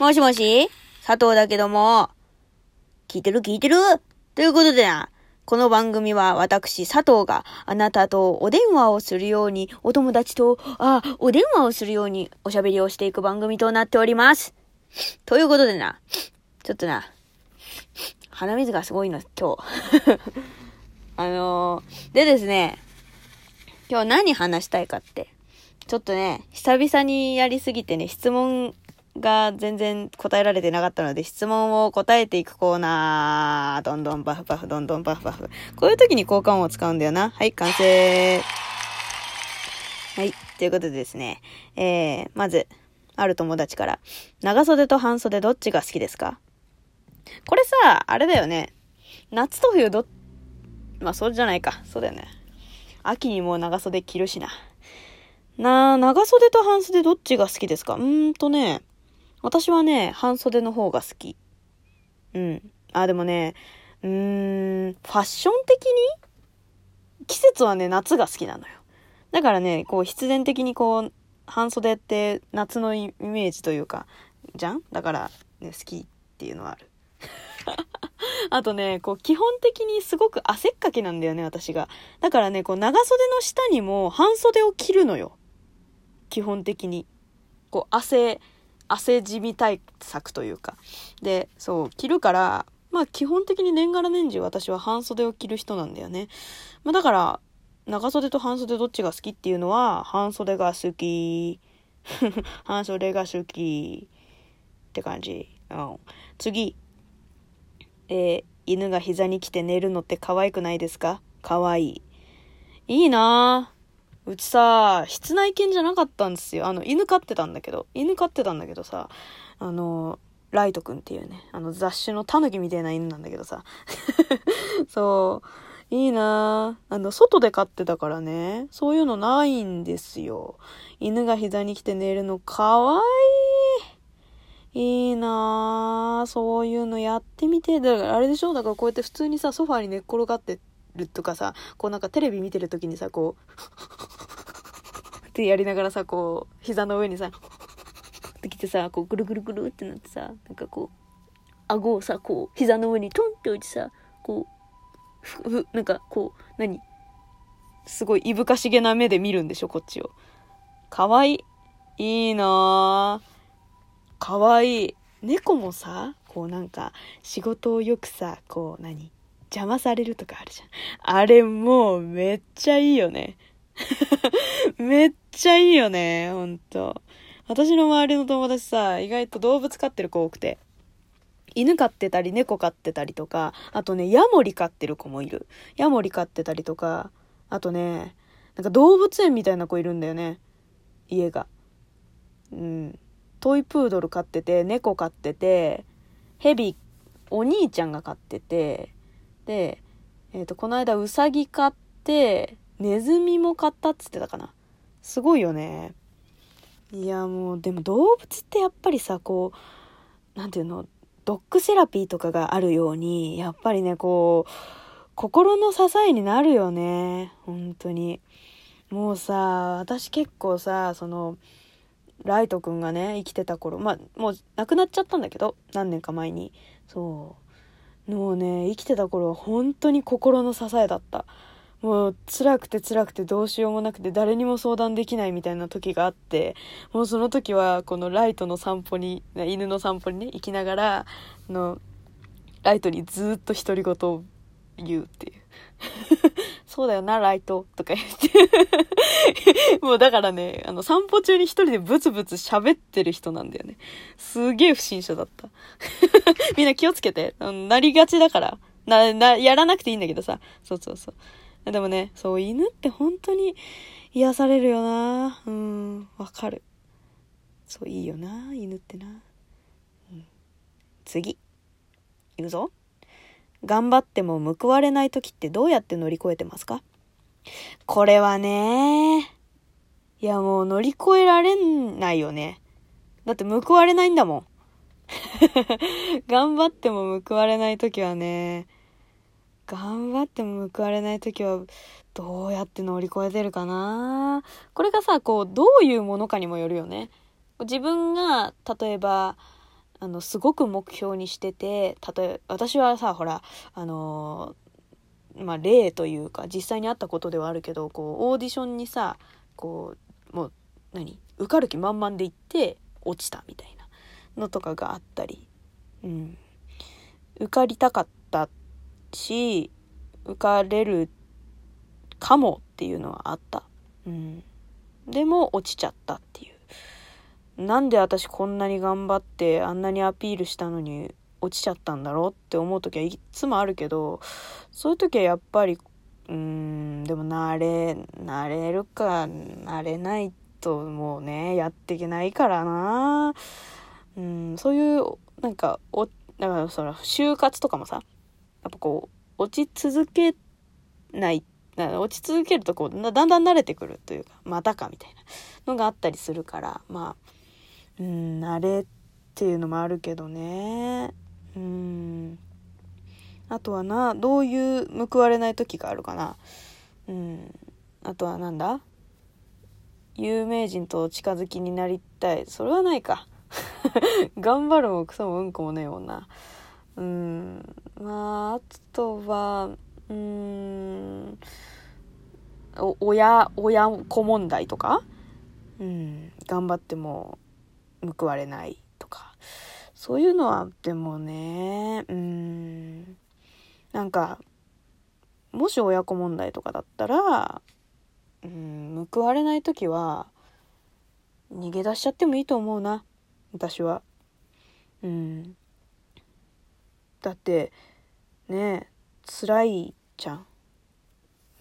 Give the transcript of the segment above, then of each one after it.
もしもし？佐藤だけども。聞いてる？聞いてる？ということでな。この番組は私、佐藤があなたとお電話をするように、お友達と、あ、お電話をするようにおしゃべりをしていく番組となっております。ということでな。ちょっとな。鼻水がすごいの、今日。あのー、でですね。今日何話したいかって。ちょっとね、久々にやりすぎてね、質問が全然答えられてなかったので、質問を答えていくコーナー。どんどんバフバフ、どんどんバフバフ。こういう時に効果音を使うんだよな。はい、完成。はい、ということでですね。えー、まず、ある友達から、長袖と半袖どっちが好きですか？これさ、あれだよね。夏と冬ど、まあそうじゃないか。そうだよね。秋にもう長袖着るしな。な、長袖と半袖どっちが好きですか？うーんとね、私はね、半袖の方が好き。うん。あ、でもね、うーん、ファッション的に？季節はね、夏が好きなのよ。だからね、こう必然的にこう、半袖って夏のイメージというか、じゃん？だから、ね、好きっていうのはある。あとね、こう、基本的にすごく汗っかきなんだよね、私が。だからね、こう、長袖の下にも半袖を着るのよ。基本的に。こう、汗、汗じみ対策というか。で、そう、着るから、まあ基本的に年がら年中私は半袖を着る人なんだよね。まあだから、長袖と半袖どっちが好きっていうのは、半袖が好き。半袖が好き。って感じ。うん。次。えー、犬が膝に来て寝るのって可愛くないですか？可愛い。いいなぁ。うちさ、室内犬じゃなかったんですよ。あの、犬飼ってたんだけど、犬飼ってたんだけどさ、あの、ライトくんっていうね、あの雑種のタヌキみたいな犬なんだけどさ。そう、いいなぁ。あの、外で飼ってたからね、そういうのないんですよ。犬が膝に来て寝るの可愛い。いいなぁ。そういうのやってみて。だからあれでしょ？だからこうやって普通にさ、ソファーに寝っ転がってるとかさ、こうなんかテレビ見てる時にさ、こう、ってやりながらさ、こう、膝の上にさ、ってきてさ、こうぐるぐるぐるってなってさ、なんかこう、顎をさ、こう、膝の上にトンって置いてさ、こう、ふ、ふ、なんかこう、何すごいいぶかしげな目で見るんでしょ、こっちを。かわいい。いいな。かわいい。猫もさ、こうなんか、仕事をよくさ、こう何邪魔されるとかあるじゃん。あれもうめっちゃいいよね。めっちゃいいよね、ほんと。私の周りの友達さ、意外と動物飼ってる子多くて。犬飼ってたり、猫飼ってたりとか、あとね、ヤモリ飼ってる子もいる。ヤモリ飼ってたりとか、あとね、なんか動物園みたいな子いるんだよね。家が。うん。トイプードル飼ってて、猫飼ってて、ヘビ、お兄ちゃんが飼ってて、で、えっ、と、この間ウサギ飼って、ネズミも飼ったっつってたかな。すごいよね。いや、もう、でも動物ってやっぱりさ、こう、なんていうの、ドッグセラピーとかがあるように、やっぱりね、こう、心の支えになるよね。本当に。もうさ、私結構さ、その、ライトくんがね、生きてた頃、まあ、もう亡くなっちゃったんだけど、何年か前に。そう。もうね、生きてた頃は本当に心の支えだった。もう辛くて辛くてどうしようもなくて誰にも相談できないみたいな時があって、もうその時はこのライトの散歩に、犬の散歩にね、行きながら、の、ライトにずっと独り言を言うっていう。そうだよな、ライト。とか言って。もうだからね、あの、散歩中に一人でブツブツ喋ってる人なんだよね。すげえ不審者だった。みんな気をつけて。なりがちだから。な、な、やらなくていいんだけどさ。そうそうそう。でもね、そう、犬って本当に癒されるよな。うん、わかる。そう、いいよな、犬ってな。うん、次。いくぞ。頑張っても報われない時ってどうやって乗り越えてますか？これはね、いやもう乗り越えられないよね。だって報われないんだもん。頑張っても報われない時はね、頑張っても報われない時はどうやって乗り越えてるかなこれがさ、こう、どういうものかにもよるよね。自分が、例えば、あのすごく目標にしてて例えば私はさほらあのまあ例というか実際にあったことではあるけどこうオーディションにさこうもう何受かる気満々で行って落ちたみたいなのとかがあったり、うん、受かりたかったし受かれるかもっていうのはあった。うん。でも落ちちゃったっていう。なんで私こんなに頑張ってあんなにアピールしたのに落ちちゃったんだろうって思う時はいつもあるけど、そういう時はやっぱり、うん、でも慣れ、慣れるか、慣れないともうね、やっていけないからな。うん、そういう、なんか、お、だからその、就活とかもさ、やっぱこう、落ち続けない落ち続けるとこうだんだん慣れてくるというかまたかみたいなのがあったりするからまあうん慣れっていうのもあるけどね。うん。あとはなどういう報われない時があるかな。うん。あとはなんだ？有名人と近づきになりたい。それはないか。頑張るもクソもうんこもねえもんな。うん。まああとはうーん、親、親子問題とか、うん、頑張っても報われないとか、そういうのはでもね、うん、なんか、もし親子問題とかだったら、うん、報われない時は、逃げ出しちゃってもいいと思うな、私は。うん。だって、ね辛いじゃん。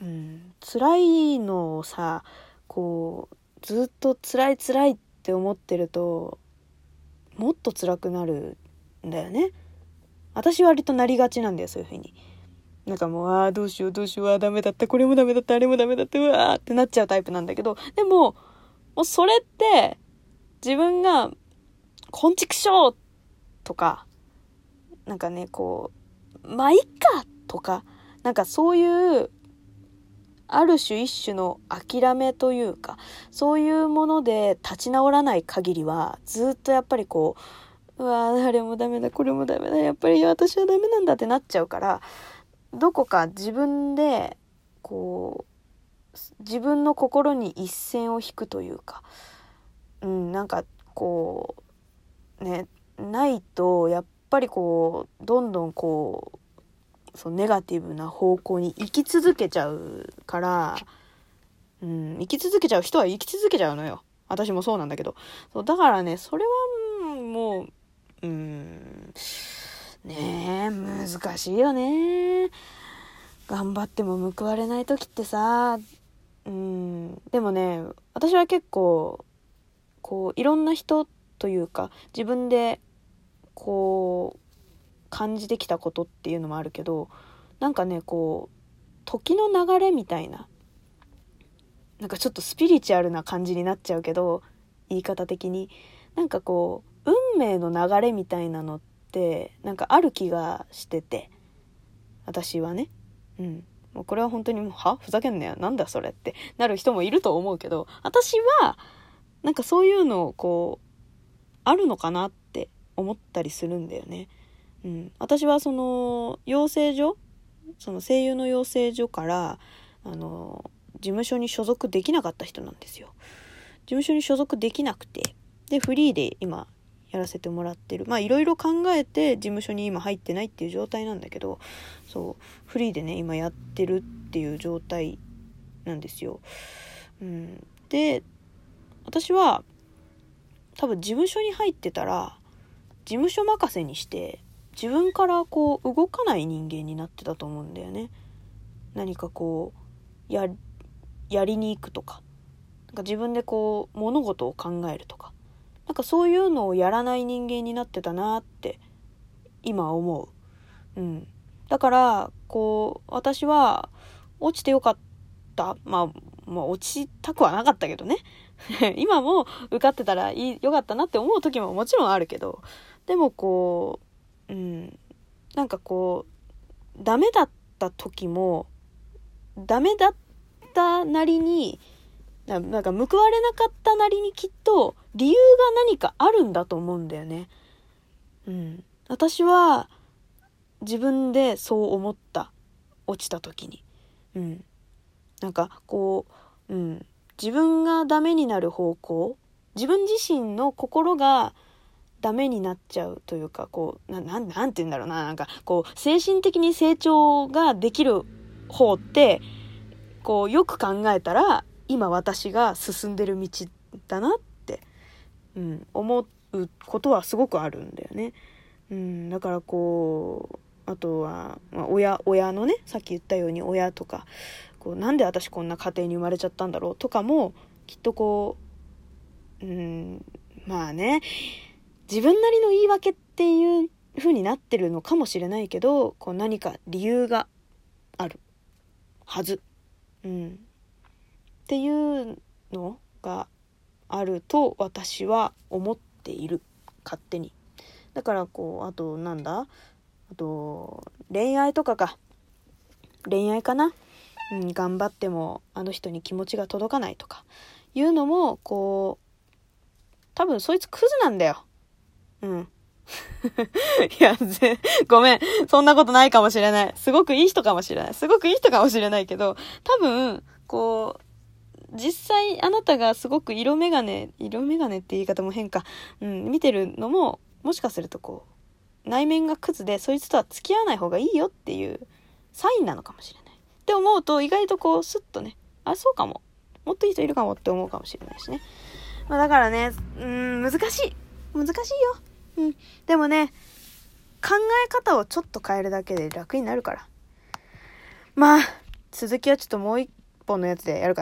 うん、辛いのをさこうずっと辛い辛いっって思ってるともっと辛くなるんだよね。私割となりがちなんだよそういう風に。なんかもうああどうしようどうしようあダメだったこれもダメだったあれもダメだったうわーってなっちゃうタイプなんだけどでももうそれって自分が「こんちくしょう!」とかなんかねこう「まあいっか!」とかなんかそういうある種一種の諦めというかそういうもので立ち直らない限りはずっとやっぱりこううわあれもダメだこれもダメだやっぱり私はダメなんだってなっちゃうからどこか自分でこう自分の心に一線を引くというかうんなんかこうねないとやっぱりこうどんどんこうそのネガティブな方向に生き続けちゃうから、うん、生き続けちゃう人は生き続けちゃうのよ。私もそうなんだけど。そうだからね、それはもう、うん、ねえ、難しいよね。頑張っても報われない時ってさ、うん、でもね、私は結構、こう、いろんな人というか、自分で、こう、感じてきたことっていうのもあるけどなんかねこう時の流れみたいななんかちょっとスピリチュアルな感じになっちゃうけど言い方的になんかこう運命の流れみたいなのってなんかある気がしてて私はね。うん。もうこれは本当にもうは？ふざけんなよ。なんだそれってなる人もいると思うけど私はなんかそういうのをこうあるのかなって思ったりするんだよね。うん、私はその養成所その声優の養成所からあの事務所に所属できなかった人なんですよ。事務所に所属できなくて。でフリーで今やらせてもらってる。まあいろいろ考えて事務所に今入ってないっていう状態なんだけどそうフリーでね今やってるっていう状態なんですよ、うん、で私は多分事務所に入ってたら事務所任せにして自分からこう動かない人間になってたと思うんだよね。何かこうややりに行くとか。なんか自分でこう物事を考えるとか。なんかそういうのをやらない人間になってたなって今思う。うん、だからこう私は落ちてよかった。まあまあ落ちたくはなかったけどね。今も受かってたらいいよかったなって思う時ももちろんあるけど。でもこううん、なんかこうダメだった時もダメだったなりになんか報われなかったなりにきっと理由が何かあるんだと思うんだよね。うん。私は、自分でそう思った。落ちた時に。うん。なんか、こう、うん。自分がダメになる方向自分自身の心がダメになっちゃうというか、こう、な、なん、なんて言うんだろうな。なんか、こう、精神的に成長ができる方って、こう、よく考えたら、今私が進んでる道だなって、うん、思うことはすごくあるんだよね。うん、だからこう、あとは、まあ、親、親のね、さっき言ったように親とか、こう、なんで私こんな家庭に生まれちゃったんだろうとかも、きっとこう、うん、まあね、自分なりの言い訳っていう風になってるのかもしれないけど、こう何か理由があるはず。うん。っていうのがあると私は思っている。勝手に。だからこう、あとなんだ？あと、恋愛とかか。恋愛かな？うん、頑張ってもあの人に気持ちが届かないとかいうのもこう多分そいつクズなんだよ。うん。いや、ぜ、ごめん。そんなことないかもしれない。すごくいい人かもしれない。すごくいい人かもしれないけど、多分、こう、実際あなたがすごく色眼鏡、色眼鏡って言い方も変か。うん、見てるのも、もしかするとこう、内面がクズで、そいつとは付き合わない方がいいよっていうサインなのかもしれない。って思うと、意外とこう、スッとね、あ、そうかも。もっといい人いるかもって思うかもしれないしね。まあだからね、うーん、難しい。難しいよ。うん。でもね、考え方をちょっと変えるだけで楽になるから。まあ、続きはちょっともう一本のやつでやるかな。